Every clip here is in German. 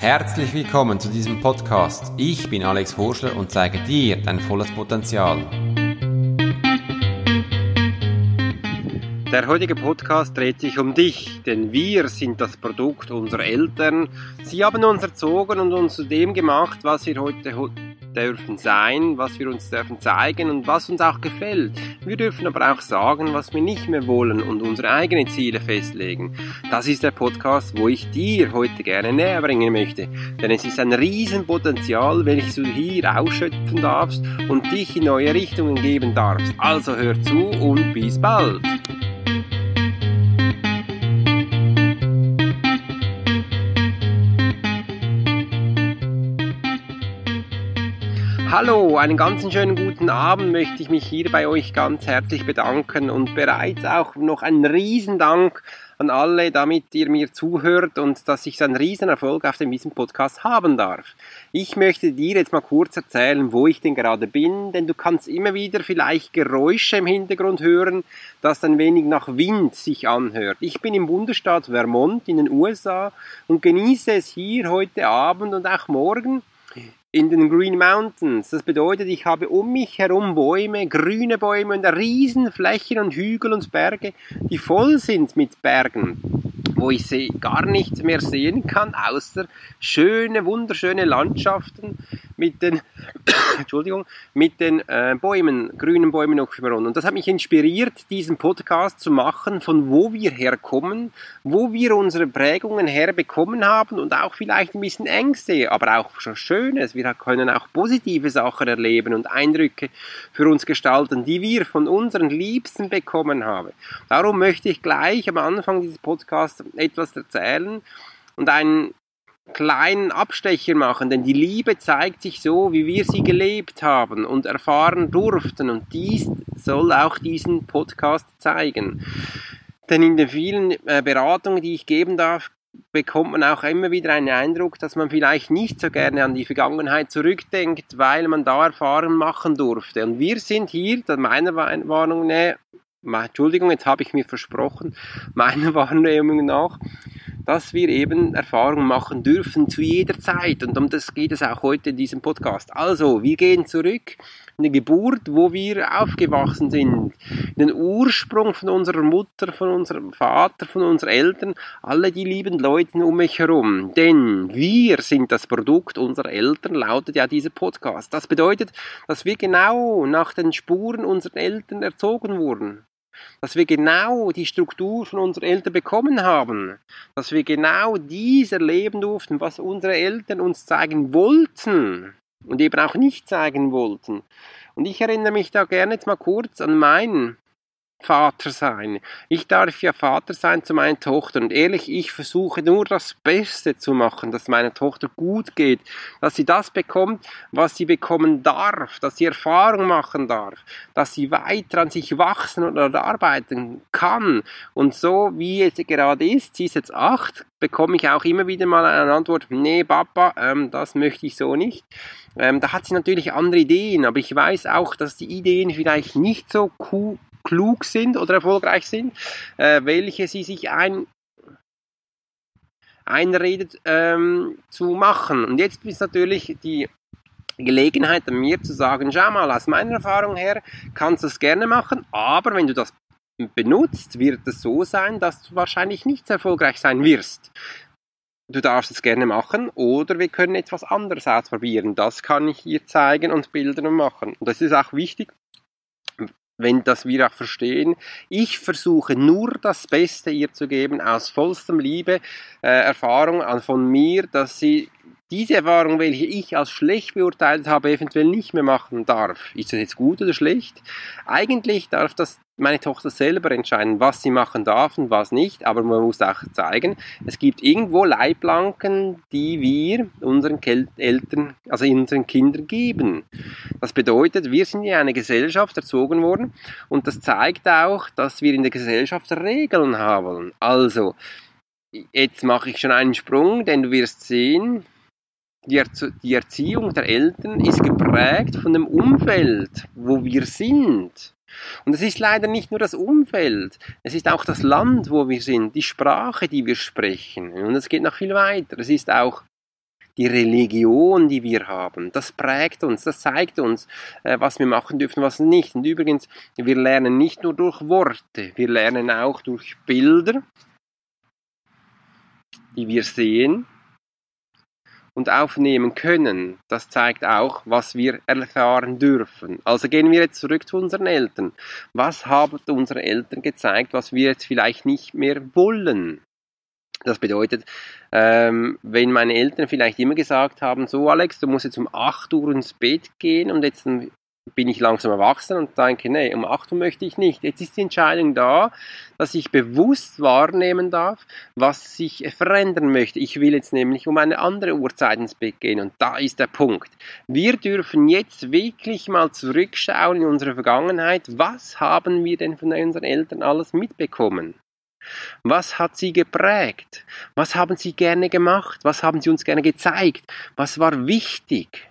Herzlich willkommen zu diesem Podcast. Ich bin Alex Horschler und zeige dir dein volles Potenzial. Der heutige Podcast dreht sich um dich, denn wir sind das Produkt unserer Eltern. Sie haben uns erzogen und uns zu dem gemacht, was wir heute dürfen sein, was wir uns dürfen zeigen und was uns auch gefällt. Wir dürfen aber auch sagen, was wir nicht mehr wollen und unsere eigenen Ziele festlegen. Das ist der Podcast, wo ich dir heute gerne näher bringen möchte. Denn es ist ein Riesenpotenzial, welches du hier ausschöpfen darfst und dich in neue Richtungen geben darfst. Also hör zu und bis bald. Hallo, einen ganz schönen guten Abend möchte ich mich hier bei euch ganz herzlich bedanken und bereits auch noch einen Riesendank an alle, damit ihr mir zuhört und dass ich so einen riesen Erfolg auf diesem Podcast haben darf. Ich möchte dir jetzt mal kurz erzählen, wo ich denn gerade bin, denn du kannst immer wieder vielleicht Geräusche im Hintergrund hören, das ein wenig nach Wind sich anhört. Ich bin im Bundesstaat Vermont in den USA und genieße es hier heute Abend und auch morgen in den Green Mountains. Das bedeutet, ich habe um mich herum Bäume, grüne Bäume und riesen Flächen und Hügel und Berge, die voll sind mit Bergen, wo ich gar nichts mehr sehen kann, außer schöne, wunderschöne Landschaften mit den, Entschuldigung, mit den äh, Bäumen, grünen Bäumen überall. Und das hat mich inspiriert, diesen Podcast zu machen, von wo wir herkommen, wo wir unsere Prägungen herbekommen haben und auch vielleicht ein bisschen Ängste, aber auch schon Schönes. Wir können auch positive Sachen erleben und Eindrücke für uns gestalten, die wir von unseren Liebsten bekommen haben. Darum möchte ich gleich am Anfang dieses Podcasts etwas erzählen und einen kleinen Abstecher machen, denn die Liebe zeigt sich so, wie wir sie gelebt haben und erfahren durften und dies soll auch diesen Podcast zeigen. Denn in den vielen äh, Beratungen, die ich geben darf, bekommt man auch immer wieder einen Eindruck, dass man vielleicht nicht so gerne an die Vergangenheit zurückdenkt, weil man da Erfahrungen machen durfte. Und wir sind hier, meiner Warnung, ne, Entschuldigung, jetzt habe ich mir versprochen, meiner Wahrnehmung nach, dass wir eben Erfahrungen machen dürfen zu jeder Zeit. Und um das geht es auch heute in diesem Podcast. Also, wir gehen zurück in die Geburt, wo wir aufgewachsen sind, in den Ursprung von unserer Mutter, von unserem Vater, von unseren Eltern, alle die lieben Leute um mich herum. Denn wir sind das Produkt unserer Eltern, lautet ja dieser Podcast. Das bedeutet, dass wir genau nach den Spuren unserer Eltern erzogen wurden dass wir genau die Struktur von unseren Eltern bekommen haben, dass wir genau dies erleben durften, was unsere Eltern uns zeigen wollten und eben auch nicht zeigen wollten. Und ich erinnere mich da gerne jetzt mal kurz an meinen Vater sein. Ich darf ja Vater sein zu meiner Tochter und ehrlich, ich versuche nur das Beste zu machen, dass meiner Tochter gut geht, dass sie das bekommt, was sie bekommen darf, dass sie Erfahrung machen darf, dass sie weiter an sich wachsen und arbeiten kann. Und so wie es gerade ist, sie ist jetzt acht, bekomme ich auch immer wieder mal eine Antwort, nee Papa, ähm, das möchte ich so nicht. Ähm, da hat sie natürlich andere Ideen, aber ich weiß auch, dass die Ideen vielleicht nicht so cool klug sind oder erfolgreich sind, äh, welche sie sich ein, einredet ähm, zu machen. Und jetzt ist natürlich die Gelegenheit an mir zu sagen, schau mal, aus meiner Erfahrung her kannst du es gerne machen, aber wenn du das benutzt, wird es so sein, dass du wahrscheinlich nicht erfolgreich sein wirst. Du darfst es gerne machen oder wir können etwas anderes ausprobieren. Das kann ich hier zeigen und bildern und machen. Und das ist auch wichtig, wenn das wir auch verstehen. Ich versuche nur das Beste ihr zu geben, aus vollstem Liebe, äh, Erfahrung von mir, dass sie diese Erfahrung, welche ich als schlecht beurteilt habe, eventuell nicht mehr machen darf. Ist das jetzt gut oder schlecht? Eigentlich darf das meine Tochter selber entscheiden, was sie machen darf und was nicht, aber man muss auch zeigen, es gibt irgendwo Leitplanken, die wir unseren Eltern, also unseren Kindern geben. Das bedeutet, wir sind in einer Gesellschaft erzogen worden und das zeigt auch, dass wir in der Gesellschaft Regeln haben. Also, jetzt mache ich schon einen Sprung, denn du wirst sehen, die, Erzie die Erziehung der Eltern ist geprägt von dem Umfeld, wo wir sind. Und es ist leider nicht nur das Umfeld, es ist auch das Land, wo wir sind, die Sprache, die wir sprechen. Und es geht noch viel weiter. Es ist auch die Religion, die wir haben. Das prägt uns, das zeigt uns, äh, was wir machen dürfen, was nicht. Und übrigens, wir lernen nicht nur durch Worte, wir lernen auch durch Bilder, die wir sehen und aufnehmen können. Das zeigt auch, was wir erfahren dürfen. Also gehen wir jetzt zurück zu unseren Eltern. Was haben unsere Eltern gezeigt, was wir jetzt vielleicht nicht mehr wollen? Das bedeutet, ähm, wenn meine Eltern vielleicht immer gesagt haben, so Alex, du musst jetzt um 8 Uhr ins Bett gehen und jetzt bin ich langsam erwachsen und denke, nee, um 8 Uhr möchte ich nicht. Jetzt ist die Entscheidung da, dass ich bewusst wahrnehmen darf, was ich verändern möchte. Ich will jetzt nämlich um eine andere Uhrzeit ins Bett gehen und da ist der Punkt. Wir dürfen jetzt wirklich mal zurückschauen in unsere Vergangenheit. Was haben wir denn von unseren Eltern alles mitbekommen? Was hat sie geprägt? Was haben sie gerne gemacht? Was haben sie uns gerne gezeigt? Was war wichtig?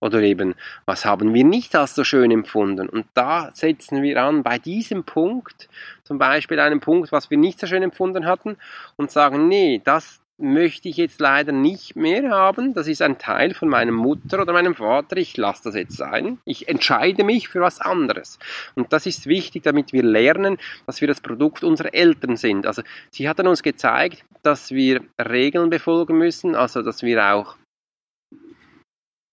Oder eben, was haben wir nicht als so schön empfunden? Und da setzen wir an bei diesem Punkt, zum Beispiel einem Punkt, was wir nicht so schön empfunden hatten, und sagen, nee, das, möchte ich jetzt leider nicht mehr haben. Das ist ein Teil von meiner Mutter oder meinem Vater. Ich lasse das jetzt sein. Ich entscheide mich für was anderes. Und das ist wichtig, damit wir lernen, dass wir das Produkt unserer Eltern sind. Also sie hatten uns gezeigt, dass wir Regeln befolgen müssen, also dass wir auch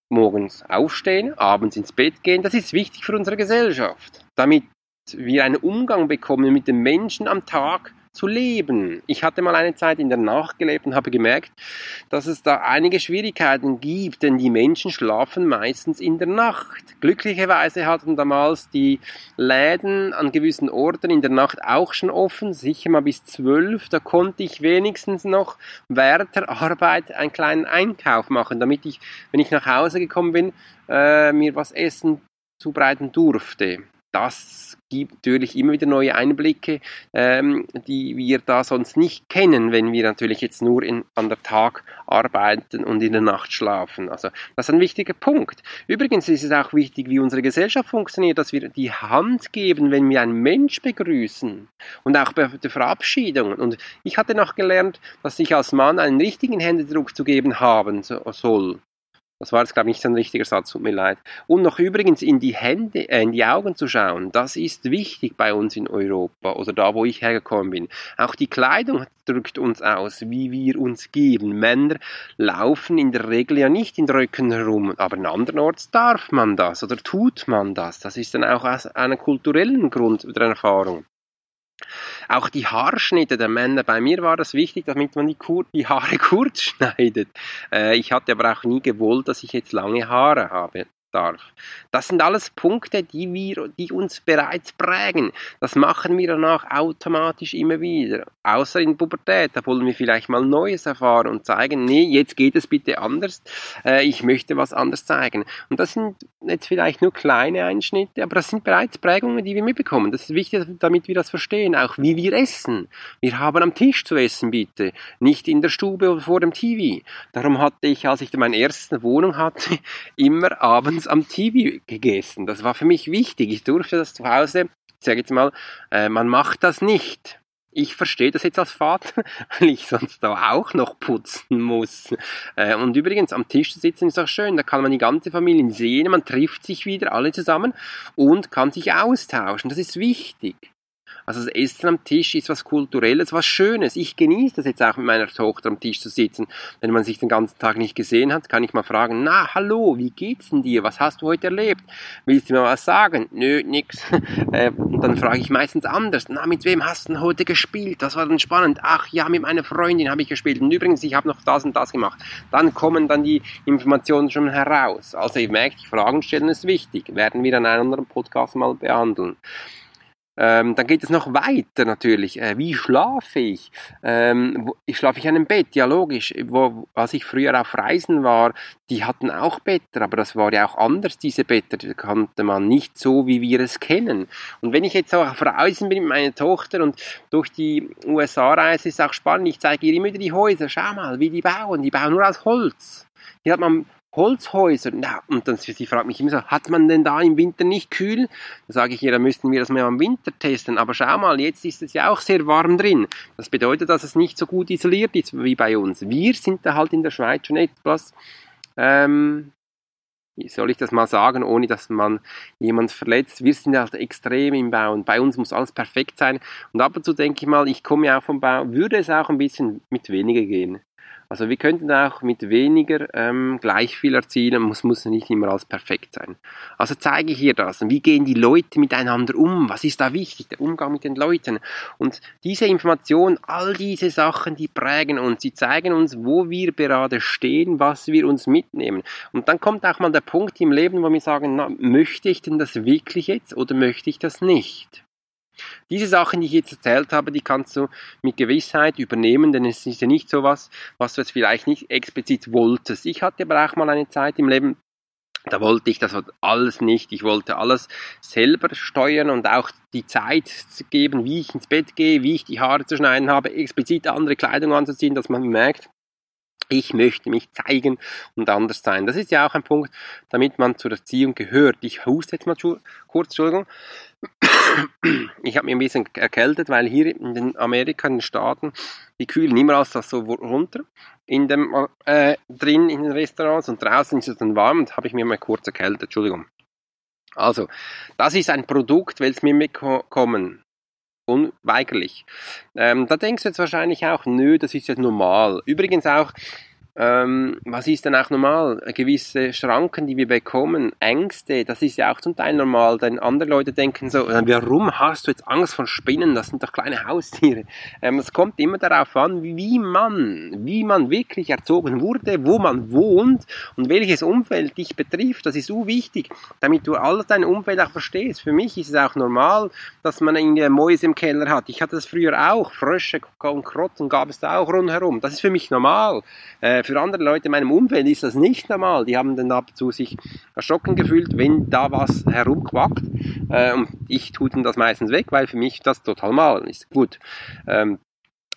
morgens aufstehen, abends ins Bett gehen. Das ist wichtig für unsere Gesellschaft, damit wir einen Umgang bekommen mit den Menschen am Tag, zu leben. Ich hatte mal eine Zeit in der Nacht gelebt und habe gemerkt, dass es da einige Schwierigkeiten gibt, denn die Menschen schlafen meistens in der Nacht. Glücklicherweise hatten damals die Läden an gewissen Orten in der Nacht auch schon offen, sicher mal bis zwölf. Da konnte ich wenigstens noch während der Arbeit einen kleinen Einkauf machen, damit ich, wenn ich nach Hause gekommen bin, äh, mir was essen zubereiten durfte das gibt natürlich immer wieder neue Einblicke, ähm, die wir da sonst nicht kennen, wenn wir natürlich jetzt nur in, an der Tag arbeiten und in der Nacht schlafen. Also das ist ein wichtiger Punkt. Übrigens ist es auch wichtig, wie unsere Gesellschaft funktioniert, dass wir die Hand geben, wenn wir einen Mensch begrüßen und auch bei der Verabschiedung. Und ich hatte noch gelernt, dass ich als Mann einen richtigen Händedruck zu geben haben soll. Das war jetzt, glaube ich, nicht so ein richtiger Satz, tut mir leid. Und noch übrigens in die Hände, äh, in die Augen zu schauen, das ist wichtig bei uns in Europa oder da, wo ich hergekommen bin. Auch die Kleidung drückt uns aus, wie wir uns geben. Männer laufen in der Regel ja nicht in Röcken herum, aber in anderen Orten darf man das oder tut man das. Das ist dann auch aus einem kulturellen Grund der Erfahrung. Auch die Haarschnitte der Männer, bei mir war das wichtig, damit man die, Kur die Haare kurz schneidet. Äh, ich hatte aber auch nie gewollt, dass ich jetzt lange Haare habe darf. Das sind alles Punkte, die, wir, die uns bereits prägen. Das machen wir danach automatisch immer wieder. Außer in Pubertät, da wollen wir vielleicht mal Neues erfahren und zeigen, nee, jetzt geht es bitte anders. Äh, ich möchte was anderes zeigen. Und das sind jetzt vielleicht nur kleine Einschnitte, aber das sind bereits Prägungen, die wir mitbekommen. Das ist wichtig, damit wir das verstehen, auch wie wir essen. Wir haben am Tisch zu essen, bitte. Nicht in der Stube oder vor dem TV. Darum hatte ich, als ich meine erste Wohnung hatte, immer abends abends am TV gegessen. Das war für mich wichtig. Ich durfte das zu Hause, ich sage jetzt mal, äh, man macht das nicht. Ich verstehe das jetzt als Vater, weil ich sonst da auch noch putzen muss. Äh, und übrigens, am Tisch zu sitzen ist auch schön. Da kann man die ganze Familie sehen, man trifft sich wieder alle zusammen und kann sich austauschen. Das ist wichtig. Also das Essen am Tisch ist was Kulturelles, was Schönes. Ich genieße das jetzt auch mit meiner Tochter am Tisch zu sitzen. Wenn man sich den ganzen Tag nicht gesehen hat, kann ich mal fragen, na, hallo, wie geht's denn dir? Was hast du heute erlebt? Willst du mir was sagen? Nö, nix. Äh, und dann frage ich meistens anders, na, mit wem hast du denn heute gespielt? Das war dann spannend. Ach ja, mit meiner Freundin habe ich gespielt. Und übrigens, ich habe noch das und das gemacht. Dann kommen dann die Informationen schon heraus. Also ihr merkt, Fragen stellen ist wichtig. Werden wir an einem anderen Podcast mal behandeln. Ähm, dann geht es noch weiter natürlich. Äh, wie schlafe ich? Ähm, wo, schlafe ich in einem Bett? Ja, logisch. Wo, als ich früher auf Reisen war, die hatten auch Better, aber das war ja auch anders, diese Better. Die kannte man nicht so, wie wir es kennen. Und wenn ich jetzt auch auf Reisen bin mit meiner Tochter und durch die USA-Reise ist auch spannend, ich zeige ihr immer wieder die Häuser. Schau mal, wie die bauen. Die bauen nur aus Holz. Hier hat man Holzhäuser. Na, und dann sie fragt mich immer so, hat man denn da im Winter nicht kühl? Da sage ich ihr, da müssten wir das mal im Winter testen. Aber schau mal, jetzt ist es ja auch sehr warm drin. Das bedeutet, dass es nicht so gut isoliert ist wie bei uns. Wir sind da halt in der Schweiz schon etwas, ähm, wie soll ich das mal sagen, ohne dass man jemand verletzt. Wir sind halt extrem im Bauen. Bei uns muss alles perfekt sein. Und ab und zu denke ich mal, ich komme ja auch vom Bau, würde es auch ein bisschen mit weniger gehen. Also wir könnten auch mit weniger ähm, gleich viel erzielen, muss, muss nicht immer alles perfekt sein. Also zeige ich hier das. Wie gehen die Leute miteinander um? Was ist da wichtig? Der Umgang mit den Leuten. Und diese Information, all diese Sachen, die prägen uns, sie zeigen uns, wo wir gerade stehen, was wir uns mitnehmen. Und dann kommt auch mal der Punkt im Leben, wo wir sagen, na, möchte ich denn das wirklich jetzt oder möchte ich das nicht? Diese Sachen, die ich jetzt erzählt habe, die kannst du mit Gewissheit übernehmen, denn es ist ja nicht so was, was du jetzt vielleicht nicht explizit wolltest. Ich hatte aber auch mal eine Zeit im Leben, da wollte ich das alles nicht. Ich wollte alles selber steuern und auch die Zeit geben, wie ich ins Bett gehe, wie ich die Haare zu schneiden habe, explizit andere Kleidung anzuziehen, dass man merkt, ich möchte mich zeigen und anders sein. Das ist ja auch ein Punkt, damit man zur Erziehung gehört. Ich huste jetzt mal kurz, Entschuldigung. Ich habe mich ein bisschen erkältet, weil hier in den Amerika, in den Staaten, die kühlen immer alles das so runter in dem, äh, drin in den Restaurants und draußen ist es dann warm und habe ich mir mal kurz erkältet, Entschuldigung. Also, das ist ein Produkt, welches mir mitkommen unweigerlich. Ähm, da denkst du jetzt wahrscheinlich auch, nö, das ist ja normal. Übrigens auch, ähm, was ist denn auch normal? Gewisse Schranken, die wir bekommen, Ängste, das ist ja auch zum Teil normal, denn andere Leute denken so, äh, warum hast du jetzt Angst vor Spinnen? Das sind doch kleine Haustiere. Ähm, es kommt immer darauf an, wie man, wie man wirklich erzogen wurde, wo man wohnt und welches Umfeld dich betrifft. Das ist so wichtig, damit du alles dein Umfeld auch verstehst. Für mich ist es auch normal, dass man irgendwie Mäuse im Keller hat. Ich hatte das früher auch, Frösche und Krotten gab es da auch rundherum. Das ist für mich normal. Äh, für andere Leute in meinem Umfeld ist das nicht normal. Die haben dann ab und zu sich erschrocken gefühlt, wenn da was herumquackt. Äh, und ich tue das meistens weg, weil für mich das total normal ist. Gut. Ähm,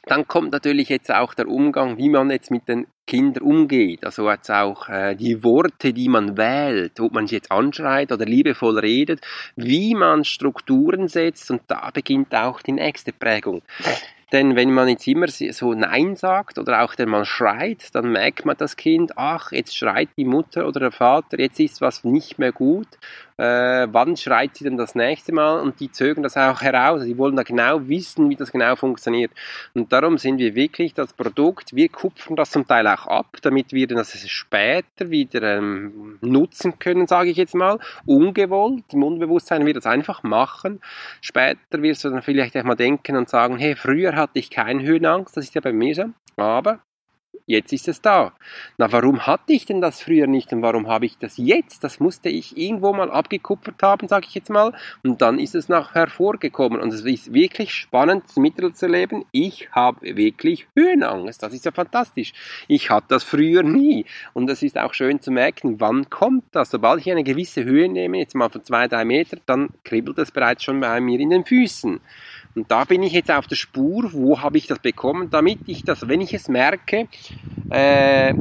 dann kommt natürlich jetzt auch der Umgang, wie man jetzt mit den Kindern umgeht. Also jetzt auch äh, die Worte, die man wählt, ob man sie jetzt anschreit oder liebevoll redet, wie man Strukturen setzt und da beginnt auch die nächste Prägung. Denn wenn man jetzt immer so Nein sagt oder auch wenn man schreit, dann merkt man das Kind, ach, jetzt schreit die Mutter oder der Vater, jetzt ist was nicht mehr gut äh, wann schreit sie denn das nächste Mal und die zögern das auch heraus. Die wollen da genau wissen, wie das genau funktioniert. Und darum sind wir wirklich das Produkt, wir kupfern das zum Teil auch ab, damit wir das später wieder ähm, nutzen können, sage ich jetzt mal, ungewollt. Im Unbewusstsein wird das einfach machen. Später wirst du dann vielleicht auch mal denken und sagen, hey, früher hatte ich keine Höhenangst, das ist ja bei mir so. Aber Jetzt ist es da. Na, warum hatte ich denn das früher nicht und warum habe ich das jetzt? Das musste ich irgendwo mal abgekupfert haben, sage ich jetzt mal. Und dann ist es nachher vorgekommen. Und es ist wirklich spannend mitzuerleben. Ich habe wirklich Höhenangst. Das ist ja fantastisch. Ich hatte das früher nie. Und es ist auch schön zu merken, wann kommt das? Sobald ich eine gewisse Höhe nehme, jetzt mal von zwei, drei Meter, dann kribbelt es bereits schon bei mir in den Füßen. Und da bin ich jetzt auf der Spur, wo habe ich das bekommen, damit ich das, wenn ich es merke, äh,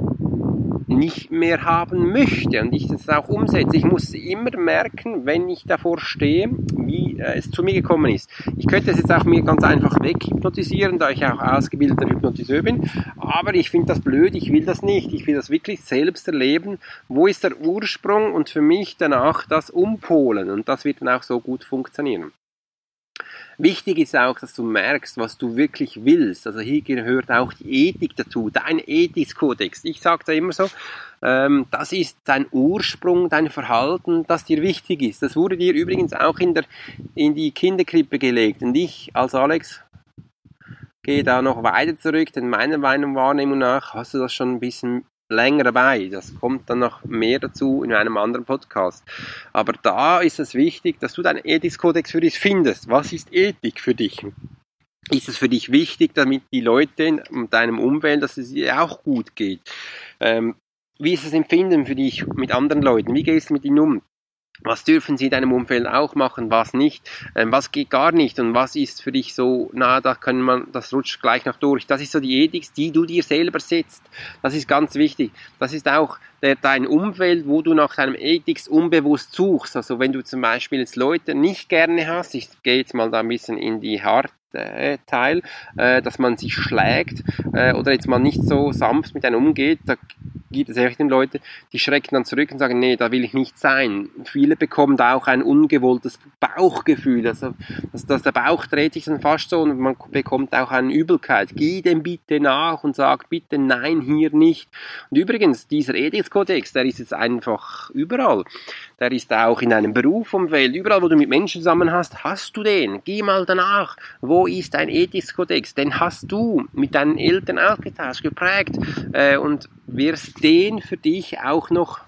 nicht mehr haben möchte und ich das auch umsetze. Ich muss immer merken, wenn ich davor stehe, wie äh, es zu mir gekommen ist. Ich könnte es jetzt auch mir ganz einfach weghypnotisieren, da ich auch ausgebildeter Hypnotiseur bin, aber ich finde das blöd, ich will das nicht. Ich will das wirklich selbst erleben. Wo ist der Ursprung und für mich danach das umpolen und das wird dann auch so gut funktionieren. Wichtig ist auch, dass du merkst, was du wirklich willst. Also hier gehört auch die Ethik dazu, dein Ethikskodex. Ich sage da immer so, ähm, das ist dein Ursprung, dein Verhalten, das dir wichtig ist. Das wurde dir übrigens auch in, der, in die Kinderkrippe gelegt. Und ich als Alex gehe da noch weiter zurück, denn meiner Wahrnehmung nach hast du das schon ein bisschen länger dabei. Das kommt dann noch mehr dazu in einem anderen Podcast. Aber da ist es wichtig, dass du deinen Ethikskodex für dich findest. Was ist Ethik für dich? Ist es für dich wichtig, damit die Leute in deinem Umfeld, dass es ihr auch gut geht? Ähm, wie ist das Empfinden für dich mit anderen Leuten? Wie gehst du mit ihnen um? Was dürfen sie in deinem Umfeld auch machen, was nicht, ähm, was geht gar nicht und was ist für dich so, na, da können man, das rutscht gleich noch durch. Das ist so die Ethik, die du dir selber setzt. Das ist ganz wichtig. Das ist auch der, dein Umfeld, wo du nach deinem Ethik unbewusst suchst. Also wenn du zum Beispiel jetzt Leute nicht gerne hast, ich gehe jetzt mal da ein bisschen in die Hard äh, Teil, äh, dass man sich schlägt äh, oder jetzt mal nicht so sanft mit einem umgeht, da gibt es echt Leute, die schrecken dann zurück und sagen, nee, da will ich nicht sein. Viele bekommen da auch ein ungewolltes Bauchgefühl, also dass, dass der Bauch dreht sich dann fast so und man bekommt auch eine Übelkeit. Geh dem bitte nach und sag bitte nein, hier nicht. Und übrigens, dieser Ethikskodex, der ist jetzt einfach überall. Der ist auch in einem Berufsumfeld, überall wo du mit Menschen zusammen hast, hast du den. Geh mal danach. Wo ist dein Ethikskodex? Den hast du mit deinen Eltern ausgetauscht, geprägt äh, und wirst den für dich auch noch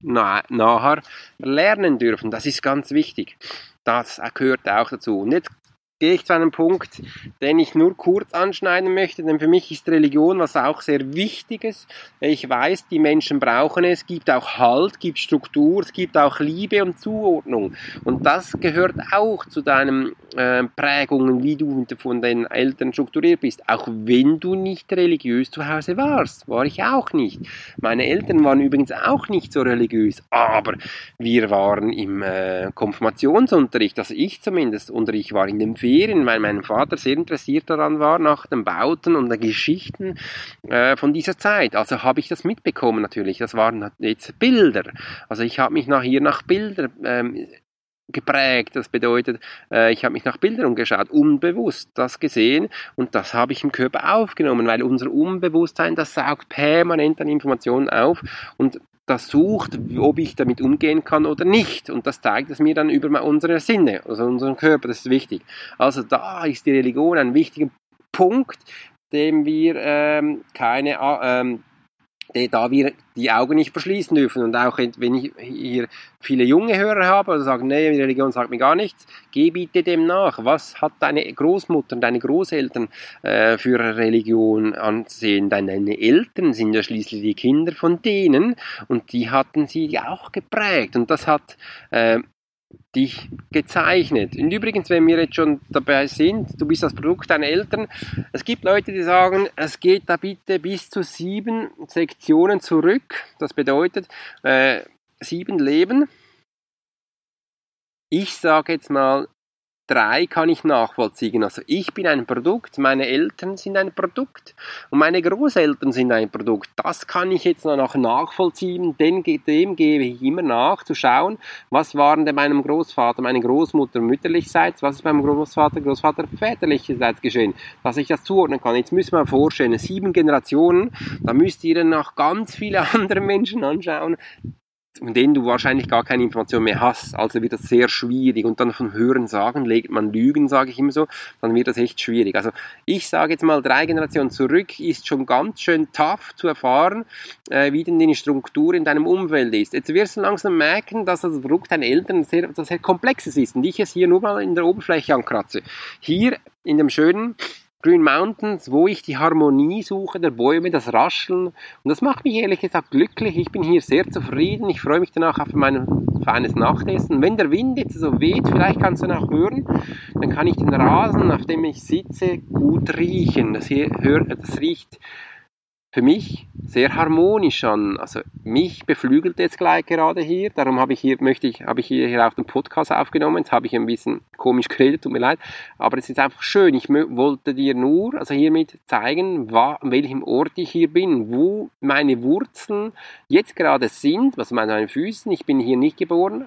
na, nachher lernen dürfen. Das ist ganz wichtig. Das gehört auch dazu. Und jetzt gehe ich zu einem Punkt, den ich nur kurz anschneiden möchte, denn für mich ist Religion was auch sehr Wichtiges. Ich weiß, die Menschen brauchen es, es gibt auch Halt, gibt Struktur, es gibt auch Liebe und Zuordnung. Und das gehört auch zu deinen äh, Prägungen, wie du von den Eltern strukturiert bist. Auch wenn du nicht religiös zu Hause warst, war ich auch nicht. Meine Eltern waren übrigens auch nicht so religiös, aber wir waren im äh, Konfirmationsunterricht, also ich zumindest, und ich war in dem Ferien, weil mein Vater sehr interessiert daran war, nach den Bauten und den Geschichten äh, von dieser Zeit. Also habe ich das mitbekommen natürlich. Das waren jetzt Bilder. Also ich habe mich nach hier nach Bildern ähm, geprägt. Das bedeutet, äh, ich habe mich nach Bildern umgeschaut, unbewusst das gesehen und das habe ich im Körper aufgenommen, weil unser Unbewusstsein, das saugt permanent an Informationen auf und das sucht, ob ich damit umgehen kann oder nicht. Und das zeigt es mir dann über unsere Sinne, also unseren Körper, das ist wichtig. Also da ist die Religion ein wichtiger Punkt, dem wir ähm, keine, ähm, da wir die Augen nicht verschließen dürfen. Und auch wenn ich hier viele junge Hörer habe oder sagen, nee, die Religion sagt mir gar nichts, geh bitte dem nach. Was hat deine Großmutter und deine Großeltern äh, für Religion ansehen? Deine Eltern sind ja schließlich die Kinder von denen und die hatten sie auch geprägt. Und das hat äh, dich gezeichnet. Und übrigens, wenn wir jetzt schon dabei sind, du bist das Produkt deiner Eltern, es gibt Leute, die sagen, es geht da bitte bis zu sieben Sektionen zurück. Das bedeutet, äh, sieben Leben. Ich sage jetzt mal, drei kann ich nachvollziehen. Also ich bin ein Produkt, meine Eltern sind ein Produkt und meine Großeltern sind ein Produkt. Das kann ich jetzt noch nachvollziehen, denn dem gebe ich immer nach, zu schauen, was waren denn meinem Großvater, meine Großmutter mütterlichseits, was ist beim Großvater, Großvater väterlicherseits geschehen, dass ich das zuordnen kann. Jetzt müssen wir vorstellen, sieben Generationen, da müsst ihr noch ganz viele andere Menschen anschauen, von denen du wahrscheinlich gar keine Information mehr hast. Also wird das sehr schwierig. Und dann von Hören sagen, legt man Lügen, sage ich immer so, dann wird das echt schwierig. Also ich sage jetzt mal, drei Generationen zurück ist schon ganz schön tough zu erfahren, äh, wie denn die Struktur in deinem Umfeld ist. Jetzt wirst du langsam merken, dass das Produkt deiner Eltern sehr, sehr komplexes ist und ich es hier nur mal in der Oberfläche ankratze. Hier in dem schönen Green Mountains, wo ich die Harmonie suche, der Bäume, das Rascheln. Und das macht mich ehrlich gesagt glücklich. Ich bin hier sehr zufrieden. Ich freue mich danach auf mein feines Nachtessen. Wenn der Wind jetzt so weht, vielleicht kannst du noch hören, dann kann ich den Rasen, auf dem ich sitze, gut riechen. Das, hier, das riecht für mich sehr harmonisch an. Also mich beflügelt jetzt gleich gerade hier. Darum habe ich hier, möchte ich, habe ich hier, auch den Podcast aufgenommen. Jetzt habe ich ein bisschen komisch geredet, tut mir leid. Aber es ist einfach schön. Ich wollte dir nur, also hiermit zeigen, an welchem Ort ich hier bin, wo meine Wurzeln jetzt gerade sind, also meine Füßen. Ich bin hier nicht geboren,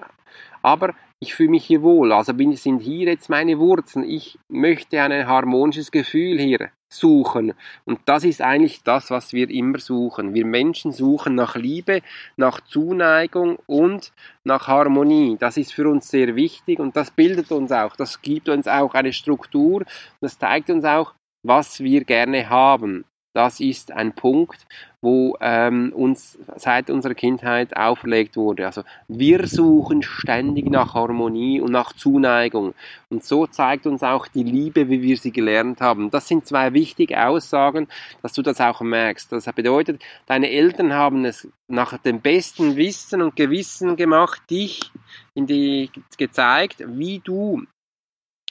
aber ich fühle mich hier wohl. Also bin, sind hier jetzt meine Wurzeln. Ich möchte ein harmonisches Gefühl hier suchen. Und das ist eigentlich das, was wir immer suchen. Wir Menschen suchen nach Liebe, nach Zuneigung und nach Harmonie. Das ist für uns sehr wichtig und das bildet uns auch. Das gibt uns auch eine Struktur. Das zeigt uns auch, was wir gerne haben. Das ist ein Punkt, wo ähm, uns seit unserer Kindheit auferlegt wurde. Also wir suchen ständig nach Harmonie und nach Zuneigung. Und so zeigt uns auch die Liebe, wie wir sie gelernt haben. Das sind zwei wichtige Aussagen, dass du das auch merkst. Das bedeutet, deine Eltern haben es nach dem besten Wissen und Gewissen gemacht, dich in die gezeigt, wie du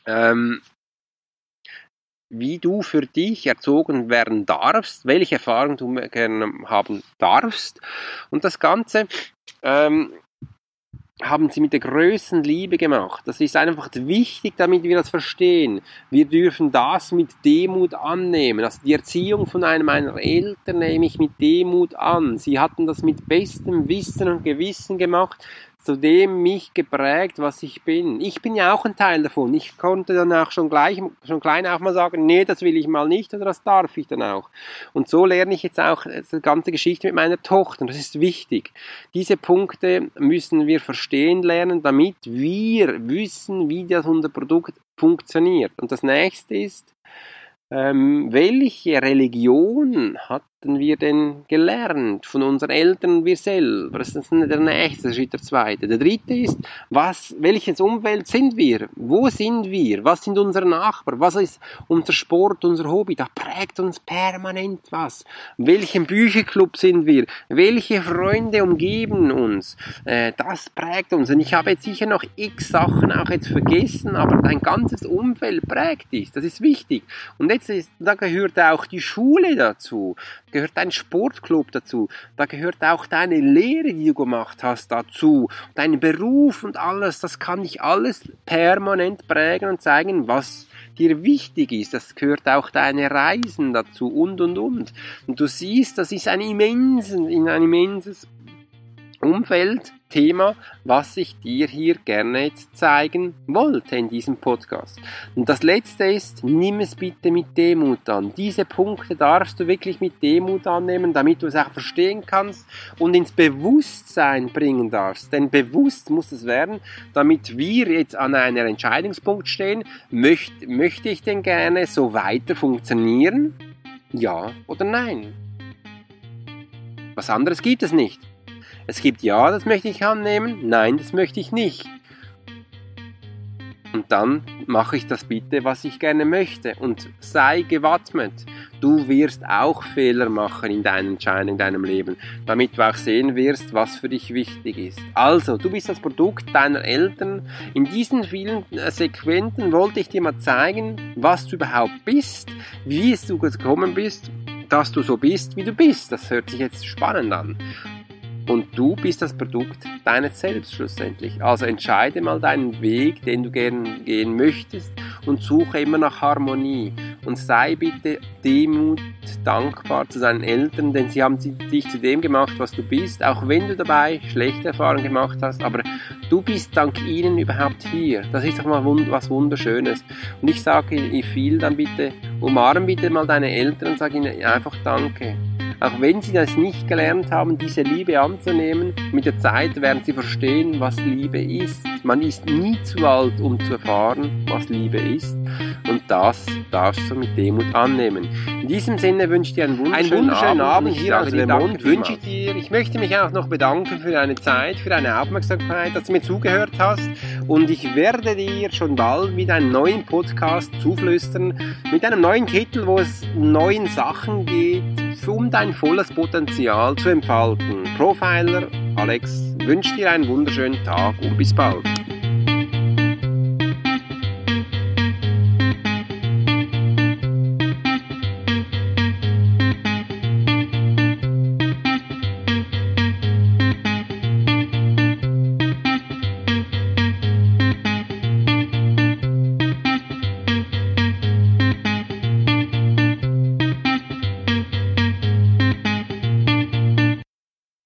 ähm, wie du für dich erzogen werden darfst, welche Erfahrungen du gerne haben darfst. Und das Ganze ähm, haben sie mit der größten Liebe gemacht. Das ist einfach wichtig, damit wir das verstehen. Wir dürfen das mit Demut annehmen. Also die Erziehung von einem meiner Eltern nehme ich mit Demut an. Sie hatten das mit bestem Wissen und Gewissen gemacht zu dem mich geprägt, was ich bin. Ich bin ja auch ein Teil davon. Ich konnte dann auch schon gleich, schon klein auch mal sagen, nee, das will ich mal nicht oder das darf ich dann auch. Und so lerne ich jetzt auch die ganze Geschichte mit meiner Tochter. Das ist wichtig. Diese Punkte müssen wir verstehen lernen, damit wir wissen, wie das unser Produkt funktioniert. Und das nächste ist, ähm, welche Religion hat hatten wir denn gelernt von unseren Eltern wir selber? Das ist der nächste Schritt, der zweite. Der dritte ist, was, welches Umfeld sind wir? Wo sind wir? Was sind unsere Nachbarn? Was ist unser Sport, unser Hobby? Da prägt uns permanent was. Welchen Bücherclub sind wir? Welche Freunde umgeben uns? Äh, das prägt uns. Und ich habe jetzt sicher noch x Sachen auch jetzt vergessen, aber dein ganzes Umfeld prägt dich. Das ist wichtig. Und jetzt ist, da gehört auch die Schule dazu gehört dein Sportclub dazu, da gehört auch deine Lehre, die du gemacht hast, dazu, dein Beruf und alles, das kann dich alles permanent prägen und zeigen, was dir wichtig ist. Das gehört auch deine Reisen dazu und und und. Und du siehst, das ist ein immenses, ein immenses Umfeld, Thema, was ich dir hier gerne jetzt zeigen wollte in diesem Podcast. Und das letzte ist, nimm es bitte mit Demut an. Diese Punkte darfst du wirklich mit Demut annehmen, damit du es auch verstehen kannst und ins Bewusstsein bringen darfst. Denn bewusst muss es werden, damit wir jetzt an einem Entscheidungspunkt stehen, möchte, möchte ich denn gerne so weiter funktionieren? Ja oder nein? Was anderes gibt es nicht. Es gibt ja, das möchte ich annehmen, nein, das möchte ich nicht. Und dann mache ich das bitte, was ich gerne möchte und sei gewappnet. Du wirst auch Fehler machen in deinen Entscheidungen, in deinem Leben, damit du auch sehen wirst, was für dich wichtig ist. Also, du bist das Produkt deiner Eltern. In diesen vielen äh, Sequenzen wollte ich dir mal zeigen, was du überhaupt bist, wie es du gekommen bist, dass du so bist, wie du bist. Das hört sich jetzt spannend an. Und du bist das Produkt deines Selbst schlussendlich. Also entscheide mal deinen Weg, den du gern gehen möchtest und suche immer nach Harmonie. Und sei bitte Demut dankbar zu deinen Eltern, denn sie haben dich zu dem gemacht, was du bist, auch wenn du dabei schlechte Erfahrungen gemacht hast. Aber du bist dank ihnen überhaupt hier. Das ist doch mal was Wunderschönes. Und ich sage viel dann bitte, umarm bitte mal deine Eltern und sag ihnen einfach Danke. Auch wenn sie das nicht gelernt haben, diese Liebe anzunehmen, mit der Zeit werden sie verstehen, was Liebe ist. Man ist nie zu alt, um zu erfahren, was Liebe ist. Und das darfst du mit Demut annehmen. In diesem Sinne wünsche ich dir einen wunderschönen, einen wunderschönen Abend, Abend hier aus Lemont. Wünsche ich dir. Ich möchte mich auch noch bedanken für deine Zeit, für deine Aufmerksamkeit, dass du mir zugehört hast. Und ich werde dir schon bald mit einem neuen Podcast zuflüstern, mit einem neuen Titel, wo es um neuen Sachen geht, um dein volles Potenzial zu entfalten. Profiler Alex wünscht dir einen wunderschönen Tag und bis bald.